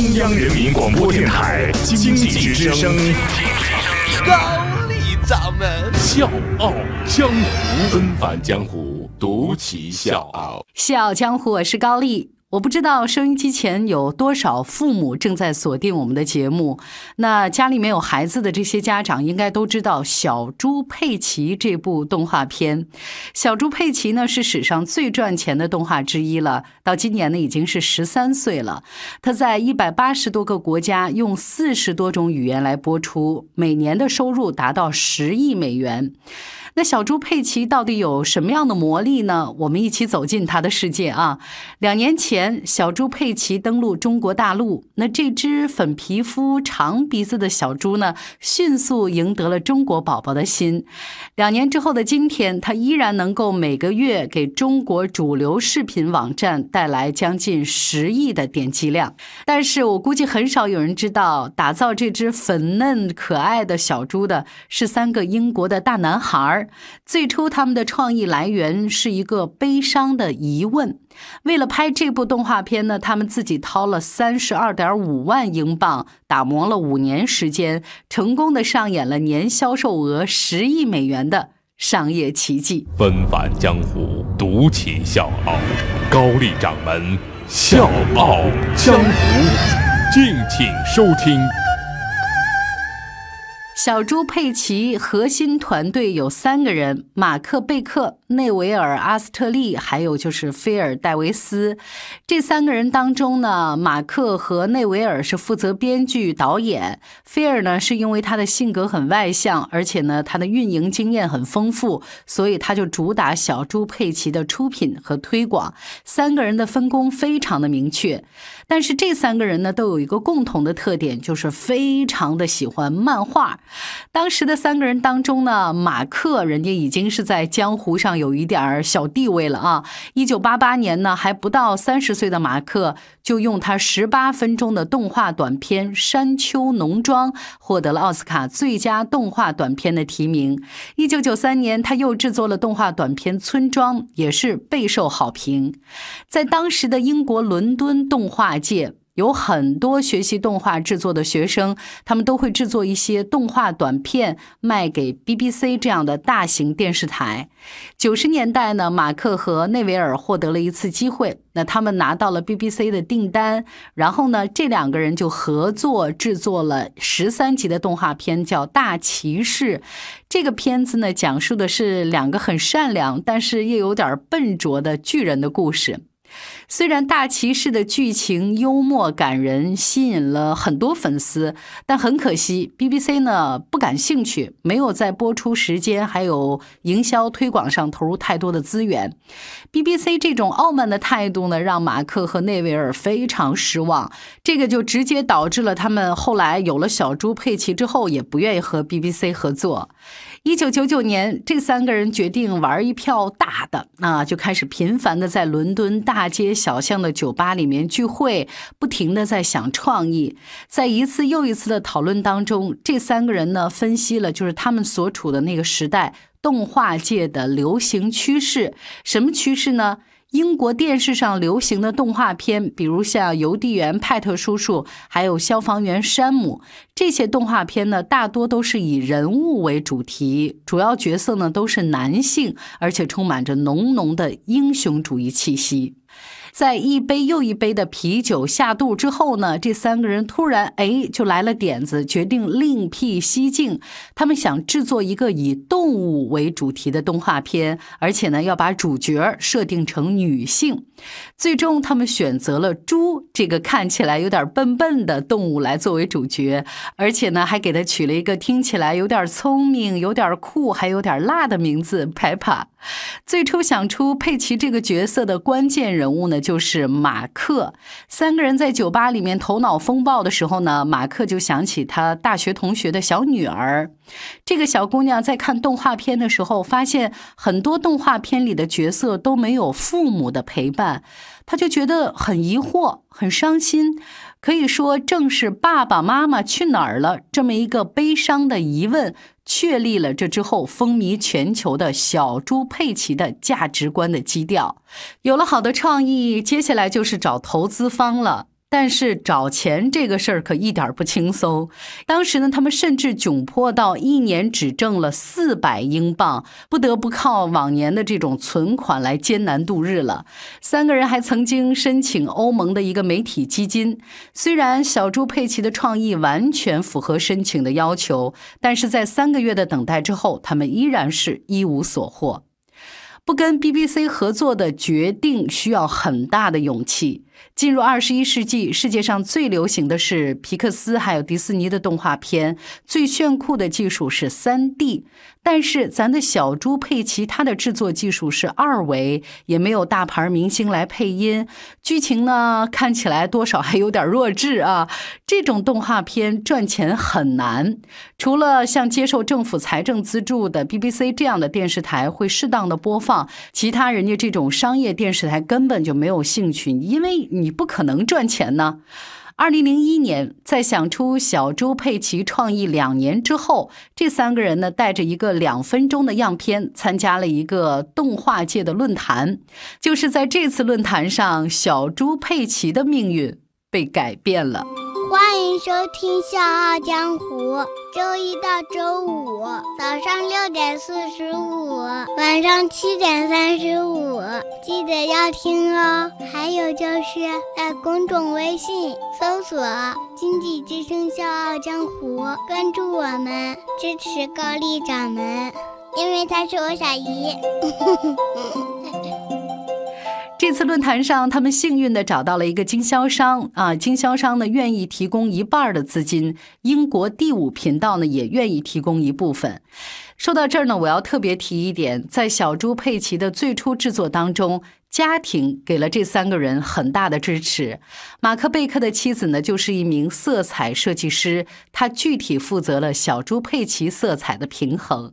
中央人民广播电台经济之声，高丽掌门笑傲江湖，纷返江湖，独骑笑傲。笑傲江湖，我是高丽。我不知道收音机前有多少父母正在锁定我们的节目。那家里面有孩子的这些家长，应该都知道《小猪佩奇》这部动画片。小猪佩奇呢是史上最赚钱的动画之一了，到今年呢已经是十三岁了。它在一百八十多个国家用四十多种语言来播出，每年的收入达到十亿美元。那小猪佩奇到底有什么样的魔力呢？我们一起走进他的世界啊！两年前，小猪佩奇登陆中国大陆，那这只粉皮肤、长鼻子的小猪呢，迅速赢得了中国宝宝的心。两年之后的今天，它依然能够每个月给中国主流视频网站带来将近十亿的点击量。但是我估计很少有人知道，打造这只粉嫩可爱的小猪的是三个英国的大男孩最初，他们的创意来源是一个悲伤的疑问。为了拍这部动画片呢，他们自己掏了三十二点五万英镑，打磨了五年时间，成功的上演了年销售额十亿美元的商业奇迹。纷繁江湖，独起笑傲，高丽掌门笑傲江湖，敬请收听。小猪佩奇核心团队有三个人：马克·贝克、内维尔·阿斯特利，还有就是菲尔·戴维斯。这三个人当中呢，马克和内维尔是负责编剧、导演。菲尔呢，是因为他的性格很外向，而且呢，他的运营经验很丰富，所以他就主打小猪佩奇的出品和推广。三个人的分工非常的明确。但是这三个人呢，都有一个共同的特点，就是非常的喜欢漫画。当时的三个人当中呢，马克人家已经是在江湖上有一点小地位了啊。一九八八年呢，还不到三十岁的马克就用他十八分钟的动画短片《山丘农庄》获得了奥斯卡最佳动画短片的提名。一九九三年，他又制作了动画短片《村庄》，也是备受好评。在当时的英国伦敦动画。界有很多学习动画制作的学生，他们都会制作一些动画短片卖给 BBC 这样的大型电视台。九十年代呢，马克和内维尔获得了一次机会，那他们拿到了 BBC 的订单，然后呢，这两个人就合作制作了十三集的动画片，叫《大骑士》。这个片子呢，讲述的是两个很善良，但是又有点笨拙的巨人的故事。虽然大骑士的剧情幽默感人，吸引了很多粉丝，但很可惜，BBC 呢不感兴趣，没有在播出时间还有营销推广上投入太多的资源。BBC 这种傲慢的态度呢，让马克和内维尔非常失望，这个就直接导致了他们后来有了小猪佩奇之后，也不愿意和 BBC 合作。一九九九年，这三个人决定玩一票大的，啊，就开始频繁的在伦敦大街小巷的酒吧里面聚会，不停的在想创意。在一次又一次的讨论当中，这三个人呢分析了，就是他们所处的那个时代动画界的流行趋势，什么趋势呢？英国电视上流行的动画片，比如像邮递员派特叔叔，还有消防员山姆，这些动画片呢，大多都是以人物为主题，主要角色呢都是男性，而且充满着浓浓的英雄主义气息。在一杯又一杯的啤酒下肚之后呢，这三个人突然哎就来了点子，决定另辟蹊径。他们想制作一个以动物为主题的动画片，而且呢要把主角设定成女性。最终，他们选择了猪这个看起来有点笨笨的动物来作为主角，而且呢还给它取了一个听起来有点聪明、有点酷、还有点辣的名字 ——Peppa。最初想出佩奇这个角色的关键人物呢，就是马克。三个人在酒吧里面头脑风暴的时候呢，马克就想起他大学同学的小女儿。这个小姑娘在看动画片的时候，发现很多动画片里的角色都没有父母的陪伴，她就觉得很疑惑、很伤心。可以说，正是爸爸妈妈去哪儿了这么一个悲伤的疑问。确立了这之后风靡全球的小猪佩奇的价值观的基调。有了好的创意，接下来就是找投资方了。但是找钱这个事儿可一点不轻松。当时呢，他们甚至窘迫到一年只挣了四百英镑，不得不靠往年的这种存款来艰难度日了。三个人还曾经申请欧盟的一个媒体基金。虽然小猪佩奇的创意完全符合申请的要求，但是在三个月的等待之后，他们依然是一无所获。不跟 BBC 合作的决定需要很大的勇气。进入二十一世纪，世界上最流行的是皮克斯还有迪士尼的动画片，最炫酷的技术是三 D。但是咱的小猪佩奇，它的制作技术是二维，也没有大牌明星来配音，剧情呢看起来多少还有点弱智啊。这种动画片赚钱很难，除了像接受政府财政资助的 BBC 这样的电视台会适当的播放，其他人家这种商业电视台根本就没有兴趣，因为你不可能赚钱呢。二零零一年，在想出小猪佩奇创意两年之后，这三个人呢带着一个两分钟的样片，参加了一个动画界的论坛。就是在这次论坛上，小猪佩奇的命运被改变了。欢迎收听《笑傲江湖》，周一到周五早上六点四十五，晚上七点三十五，记得要听哦。还有就是在公众微信搜索“经济之声笑傲江湖”，关注我们，支持高丽掌门，因为他是我小姨。这次论坛上，他们幸运地找到了一个经销商啊，经销商呢愿意提供一半的资金，英国第五频道呢也愿意提供一部分。说到这儿呢，我要特别提一点，在小猪佩奇的最初制作当中，家庭给了这三个人很大的支持。马克贝克的妻子呢就是一名色彩设计师，她具体负责了小猪佩奇色彩的平衡。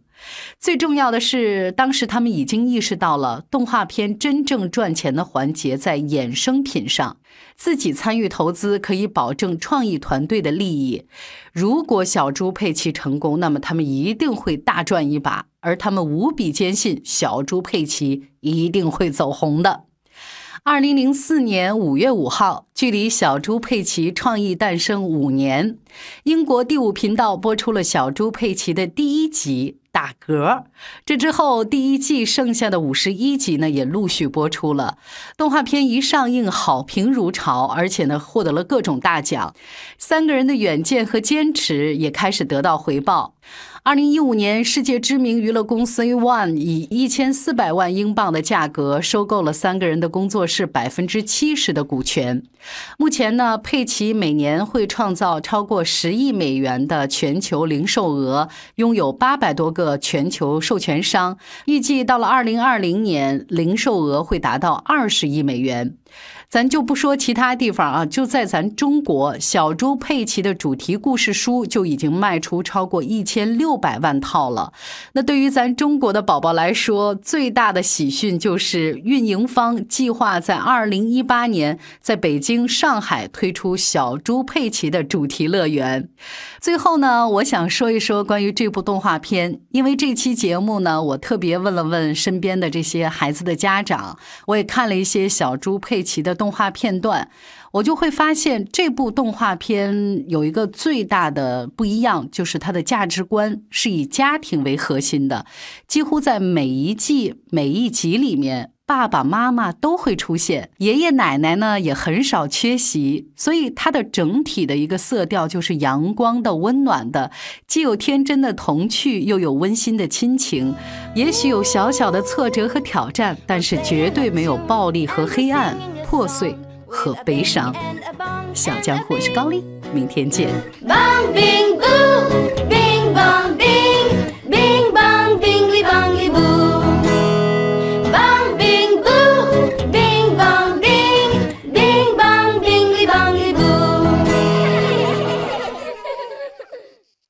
最重要的是，当时他们已经意识到了动画片真正赚钱的环节在衍生品上，自己参与投资可以保证创意团队的利益。如果小猪佩奇成功，那么他们一定会大赚一把，而他们无比坚信小猪佩奇一定会走红的。二零零四年五月五号，距离小猪佩奇创意诞生五年，英国第五频道播出了小猪佩奇的第一集。打嗝。这之后，第一季剩下的五十一集呢，也陆续播出了。动画片一上映，好评如潮，而且呢，获得了各种大奖。三个人的远见和坚持也开始得到回报。二零一五年，世界知名娱乐公司 A1 以一千四百万英镑的价格收购了三个人的工作室百分之七十的股权。目前呢，佩奇每年会创造超过十亿美元的全球零售额，拥有八百多个全球授权商。预计到了二零二零年，零售额会达到二十亿美元。咱就不说其他地方啊，就在咱中国，小猪佩奇的主题故事书就已经卖出超过一千六百万套了。那对于咱中国的宝宝来说，最大的喜讯就是运营方计划在二零一八年在北京、上海推出小猪佩奇的主题乐园。最后呢，我想说一说关于这部动画片，因为这期节目呢，我特别问了问身边的这些孩子的家长，我也看了一些小猪佩奇的。动画片段，我就会发现这部动画片有一个最大的不一样，就是它的价值观是以家庭为核心的，几乎在每一季每一集里面，爸爸妈妈都会出现，爷爷奶奶呢也很少缺席，所以它的整体的一个色调就是阳光的、温暖的，既有天真的童趣，又有温馨的亲情，也许有小小的挫折和挑战，但是绝对没有暴力和黑暗。破碎和悲伤。小江湖是高丽，明天见。Bing bing boo, bing bong bing.